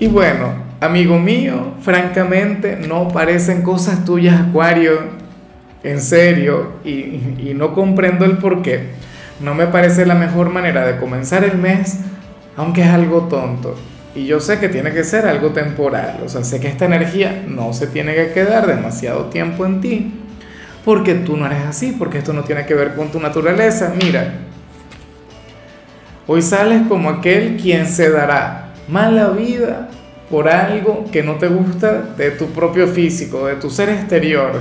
Y bueno, amigo mío, francamente no parecen cosas tuyas, Acuario, en serio, y, no comprendo el por qué. No me parece la mejor manera de comenzar el mes, aunque es algo tonto. Y yo sé que tiene que ser algo temporal, o sea, sé que esta energía no se tiene que quedar demasiado tiempo en ti, porque tú no eres así, porque esto no tiene que ver con tu naturaleza. Mira, hoy sales como aquel quien se dará mala vida por algo que no te gusta de tu propio físico, de tu ser exterior.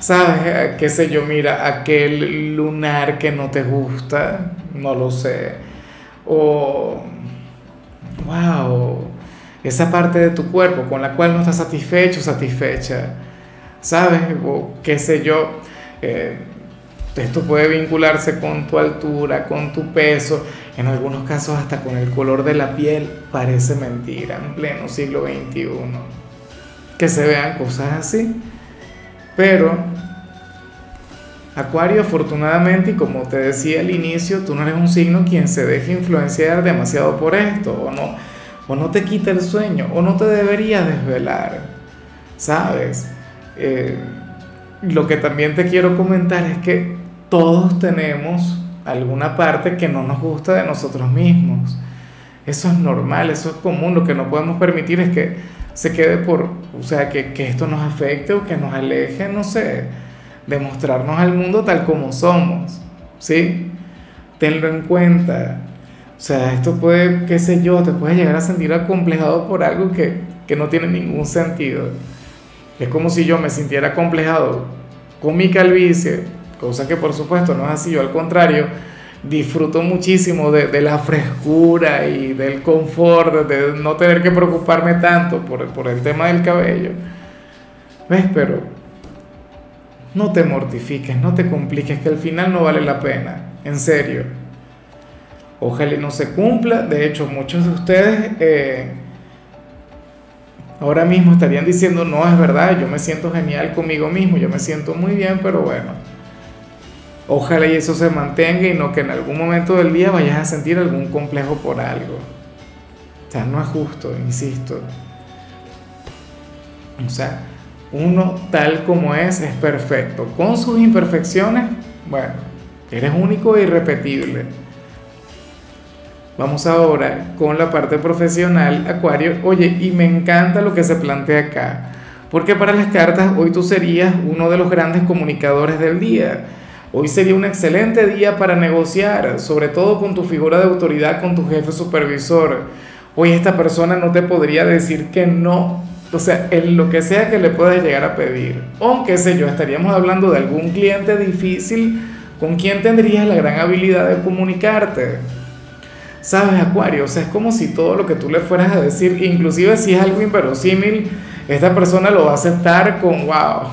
¿Sabes? ¿Qué sé yo? Mira, aquel lunar que no te gusta, no lo sé. O, wow, esa parte de tu cuerpo con la cual no estás satisfecho, satisfecha. ¿Sabes? Qué sé yo. Eh, esto puede vincularse con tu altura, con tu peso, en algunos casos hasta con el color de la piel. Parece mentira en pleno siglo XXI. Que se vean cosas así. Pero, Acuario, afortunadamente, y como te decía al inicio, tú no eres un signo quien se deje influenciar demasiado por esto, o no, o no te quita el sueño, o no te debería desvelar. ¿Sabes? Eh, lo que también te quiero comentar es que todos tenemos alguna parte que no nos gusta de nosotros mismos. Eso es normal, eso es común. Lo que no podemos permitir es que se quede por, o sea, que, que esto nos afecte o que nos aleje, no sé, de mostrarnos al mundo tal como somos. ¿Sí? Tenlo en cuenta. O sea, esto puede, qué sé yo, te puedes llegar a sentir acomplejado por algo que, que no tiene ningún sentido. Es como si yo me sintiera acomplejado con mi calvicie cosa que por supuesto no es así, yo al contrario, disfruto muchísimo de, la frescura y del confort, de no tener que preocuparme tanto por, por el tema del cabello. ¿Ves? Pero no te mortifiques, no te compliques, que al final no vale la pena, en serio. Ojalá no se cumpla, de hecho muchos de ustedes... Eh, ahora mismo estarían diciendo, no, es verdad, yo me siento genial conmigo mismo, yo me siento muy bien, pero bueno, Ojalá y eso se mantenga y no que en algún momento del día vayas a sentir algún complejo por algo. O sea, no es justo, insisto. O sea, uno tal como es es perfecto. Con sus imperfecciones, bueno, eres único e irrepetible. Vamos ahora con la parte profesional, Acuario. Oye, y me encanta lo que se plantea acá. Porque para las cartas hoy tú serías uno de los grandes comunicadores del día Hoy sería un excelente día para negociar, sobre todo con tu figura de autoridad, con tu jefe supervisor. Hoy esta persona no te podría decir que no, o sea, en lo que sea que le puedas llegar a pedir. O qué sé yo, estaríamos hablando de algún cliente difícil con quien tendrías la gran habilidad de comunicarte. ¿Sabes, Acuario? O sea, es como si todo lo que tú le fueras a decir, inclusive si es algo inverosímil, esta persona lo va a aceptar con wow,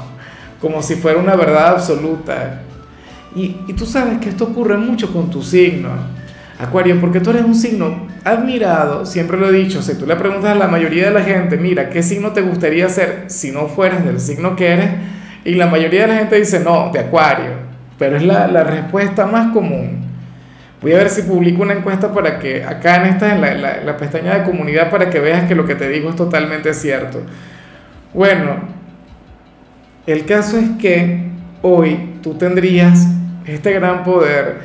como si fuera una verdad absoluta. Y, tú sabes que esto ocurre mucho con tu signo, Acuario, porque tú eres un signo admirado, siempre lo he dicho, si tú le preguntas a la mayoría de la gente, mira, ¿qué signo te gustaría ser si no fueras del signo que eres? Y la mayoría de la gente dice, no, de Acuario, pero es la, respuesta más común. Voy a ver si publico una encuesta para que acá en esta, en la pestaña de comunidad, para que veas que lo que te digo es totalmente cierto. Bueno, el caso es que hoy tú tendrías este gran poder,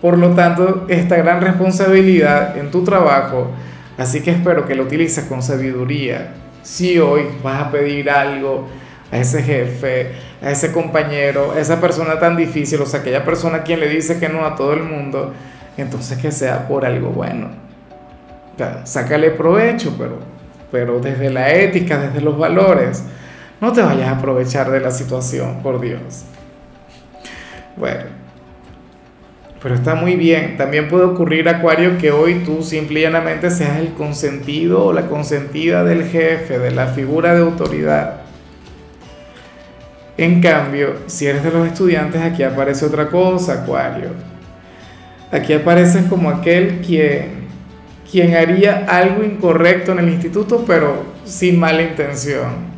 por lo tanto, esta gran responsabilidad en tu trabajo. Así que espero que lo utilices con sabiduría. Si hoy vas a pedir algo a ese jefe, a ese compañero, a esa persona tan difícil, o sea, aquella persona a quien le dice que no a todo el mundo, entonces que sea por algo bueno. sácale provecho, pero, pero desde la ética, desde los valores. No te vayas a aprovechar de la situación, por Dios. Bueno, pero está muy bien. También puede ocurrir, Acuario, que hoy tú simple y llanamente seas el consentido o la consentida del jefe, de la figura de autoridad. En cambio, si eres de los estudiantes, aquí aparece otra cosa, Acuario. Aquí apareces como aquel quien, quien haría algo incorrecto en el instituto, pero sin mala intención.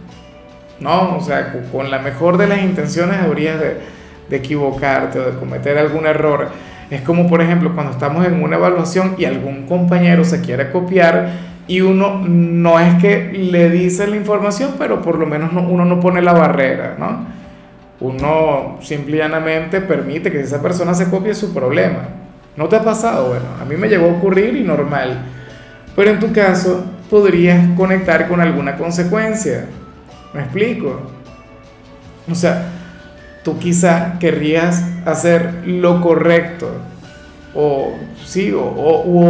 ¿No? O sea, con la mejor de las intenciones habrías de, de equivocarte o de cometer algún error. Es como, por ejemplo, cuando estamos en una evaluación y algún compañero se quiere copiar y uno no es que le dice la información, pero por lo menos uno no pone la barrera, ¿no? Uno simplemente permite que esa persona se copie su problema. ¿No te ha pasado? Bueno, a mí me llegó a ocurrir y normal. Pero en tu caso podrías conectar con alguna consecuencia. ¿Me explico? O sea, tú quizá querrías hacer lo correcto o sí, o,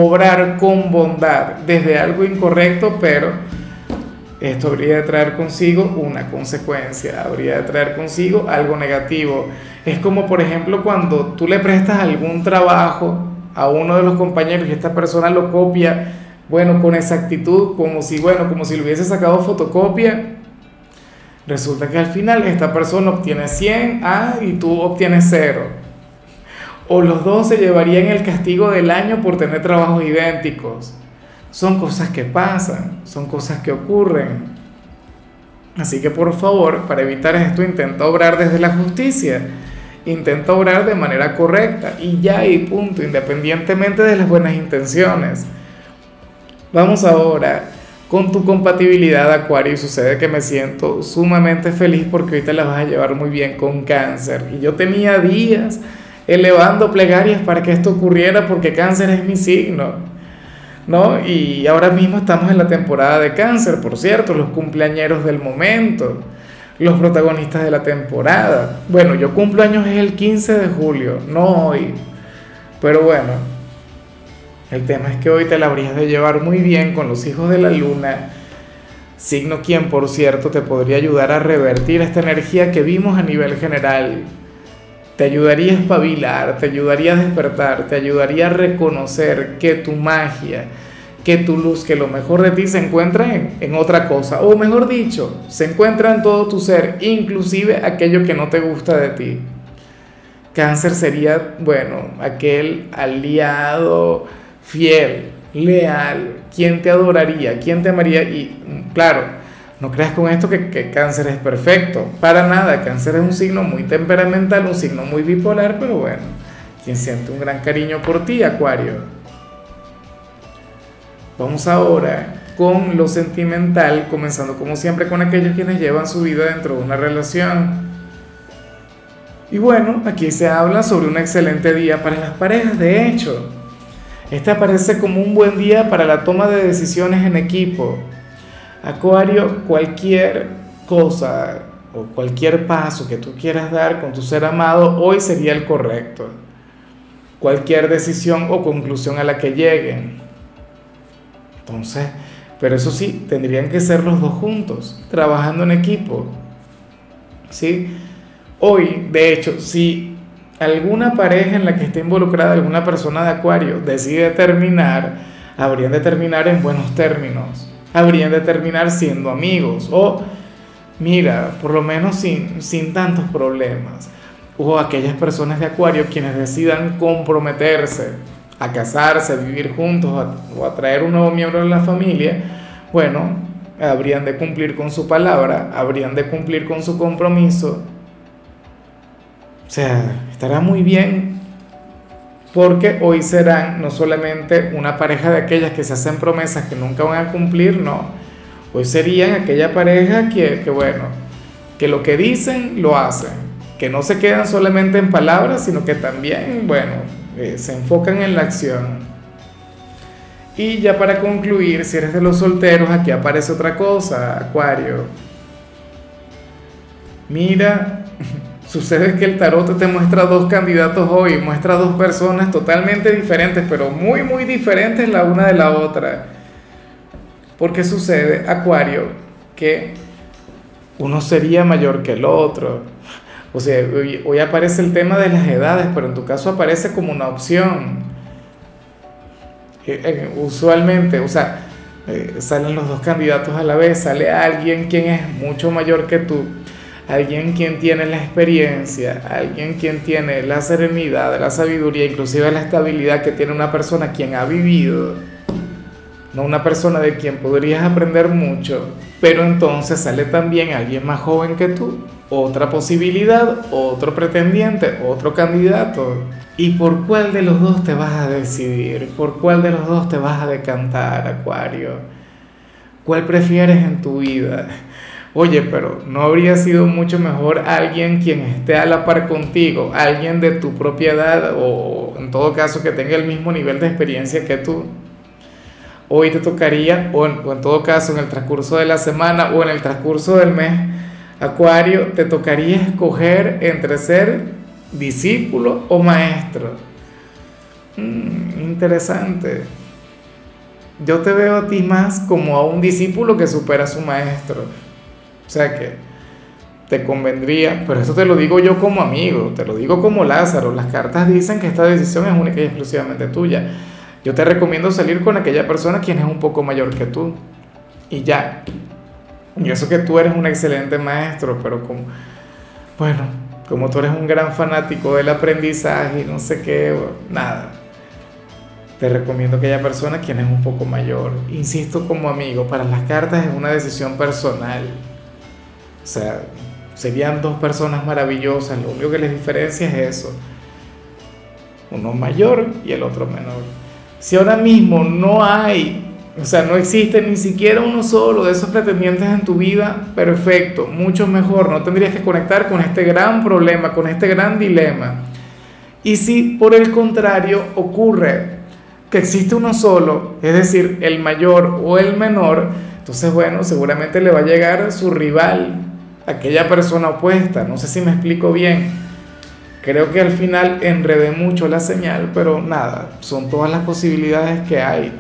obrar con bondad desde algo incorrecto, pero esto habría de traer consigo una consecuencia, habría de traer consigo algo negativo. Es como por ejemplo cuando tú le prestas algún trabajo a uno de los compañeros y esta persona lo copia, bueno, con exactitud, como si, bueno, como si le hubiese sacado fotocopia Resulta que al final esta persona obtiene 100 ah, y tú obtienes 0. O los dos se llevarían el castigo del año por tener trabajos idénticos. Son cosas que pasan, son cosas que ocurren. Así que por favor, para evitar esto, intenta obrar desde la justicia. Intenta obrar de manera correcta y ya y punto, independientemente de las buenas intenciones. Vamos ahora con tu compatibilidad Acuario sucede que me siento sumamente feliz porque hoy te la vas a llevar muy bien con cáncer. Y yo tenía días elevando plegarias para que esto ocurriera porque cáncer es mi signo. ¿No? Y ahora mismo estamos en la temporada de cáncer, por cierto, los cumpleañeros del momento, los protagonistas de la temporada. Bueno, yo cumplo años es el 15 de julio, no hoy. Pero bueno, el tema es que hoy te la habrías de llevar muy bien con los hijos de la luna, signo quien por cierto te podría ayudar a revertir esta energía que vimos a nivel general. Te ayudaría a espabilar, te ayudaría a despertar, te ayudaría a reconocer que tu magia, que tu luz, que lo mejor de ti se encuentra en, en, otra cosa, o mejor dicho, se encuentra en todo tu ser, inclusive aquello que no te gusta de ti. Cáncer sería, bueno, aquel aliado, fiel, leal, ¿quién te adoraría? ¿Quién te amaría? Y claro, no creas con esto que, cáncer es perfecto, para nada, cáncer es un signo muy temperamental, un signo muy bipolar, pero bueno, quien siente un gran cariño por ti, Acuario. Vamos ahora con lo sentimental, comenzando como siempre con aquellos quienes llevan su vida dentro de una relación. Y bueno, aquí se habla sobre un excelente día para las parejas, de hecho. Este aparece como un buen día para la toma de decisiones en equipo. Acuario, cualquier cosa o cualquier paso que tú quieras dar con tu ser amado, hoy sería el correcto. Cualquier decisión o conclusión a la que lleguen. Entonces, pero eso sí, tendrían que ser los dos juntos, trabajando en equipo. ¿Sí? Hoy, de hecho, si alguna pareja en la que esté involucrada alguna persona de Acuario decide terminar, habrían de terminar en buenos términos, habrían de terminar siendo amigos o, mira, por lo menos sin, sin tantos problemas. O aquellas personas de Acuario quienes decidan comprometerse a casarse, a vivir juntos o a traer un nuevo miembro de la familia, bueno, habrían de cumplir con su palabra, habrían de cumplir con su compromiso o sea, estará muy bien porque hoy serán no solamente una pareja de aquellas que se hacen promesas que nunca van a cumplir, no. Hoy serían aquella pareja que, bueno, que lo que dicen lo hacen, que no se quedan solamente en palabras, sino que también, bueno, eh, se enfocan en la acción. Y ya para concluir, si eres de los solteros, aquí aparece otra cosa, Acuario. Mira, Sucede que el tarot te muestra dos candidatos hoy, muestra dos personas totalmente diferentes, pero muy, muy diferentes la una de la otra. Porque sucede, Acuario, que uno sería mayor que el otro, O sea, hoy, aparece el tema de las edades, pero en tu caso aparece como una opción. Eh, eh, usualmente, o sea, eh, salen los dos candidatos a la vez, sale alguien quien es mucho mayor que tú, alguien quien tiene la experiencia, alguien quien tiene la serenidad, la sabiduría, inclusive la estabilidad que tiene una persona quien ha vivido no una persona de quien podrías aprender mucho, pero entonces sale también alguien más joven que tú, otra posibilidad, otro pretendiente, otro candidato. ¿Y por cuál de los dos te vas a decidir? ¿Por cuál de los dos te vas a decantar, Acuario? ¿Cuál prefieres en tu vida? Oye, pero ¿no habría sido mucho mejor alguien quien esté a la par contigo, alguien de tu propiedad o en todo caso que tenga el mismo nivel de experiencia que tú? hoy te tocaría, o en, todo caso en el transcurso de la semana o en el transcurso del mes, Acuario, te tocaría escoger entre ser discípulo o maestro. Mm, interesante. Yo te veo a ti más como a un discípulo que supera a su maestro. O sea que te convendría, pero eso te lo digo yo como amigo, te lo digo como Lázaro. Las cartas dicen que esta decisión es única y exclusivamente tuya yo te recomiendo salir con aquella persona quien es un poco mayor que tú. Y ya. Y eso que tú eres un excelente maestro, pero como, bueno, como tú eres un gran fanático del aprendizaje y no sé qué, nada. Te recomiendo aquella persona quien es un poco mayor. Insisto como amigo, para las cartas es una decisión personal. O sea, serían dos personas maravillosas. Lo único que les diferencia es eso. Uno mayor y el otro menor. Si ahora mismo no hay, o sea, no existe ni siquiera uno solo de esos pretendientes en tu vida, perfecto, mucho mejor, no tendrías que conectar con este gran problema, con este gran dilema. Y si por el contrario ocurre que existe uno solo, es decir, el mayor o el menor, entonces bueno, seguramente le va a llegar su rival, aquella persona opuesta, no sé si me explico bien. Creo que al final enredé mucho la señal, pero nada, son todas las posibilidades que hay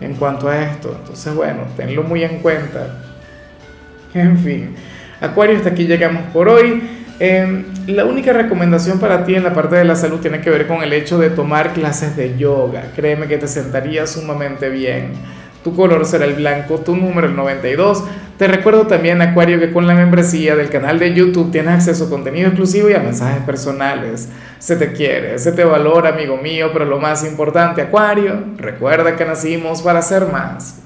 en cuanto a esto. Entonces, bueno, tenlo muy en cuenta. En fin, Acuario, hasta aquí llegamos por hoy. Em, la única recomendación para ti en la parte de la salud tiene que ver con el hecho de tomar clases de yoga. Créeme que te sentaría sumamente bien tu color será el blanco, tu número el 92. Te recuerdo también, Acuario, que con la membresía del canal de YouTube tienes acceso a contenido exclusivo y a mensajes personales. Se te quiere, se te valora, amigo mío, pero lo más importante, Acuario, recuerda que nacimos para ser más.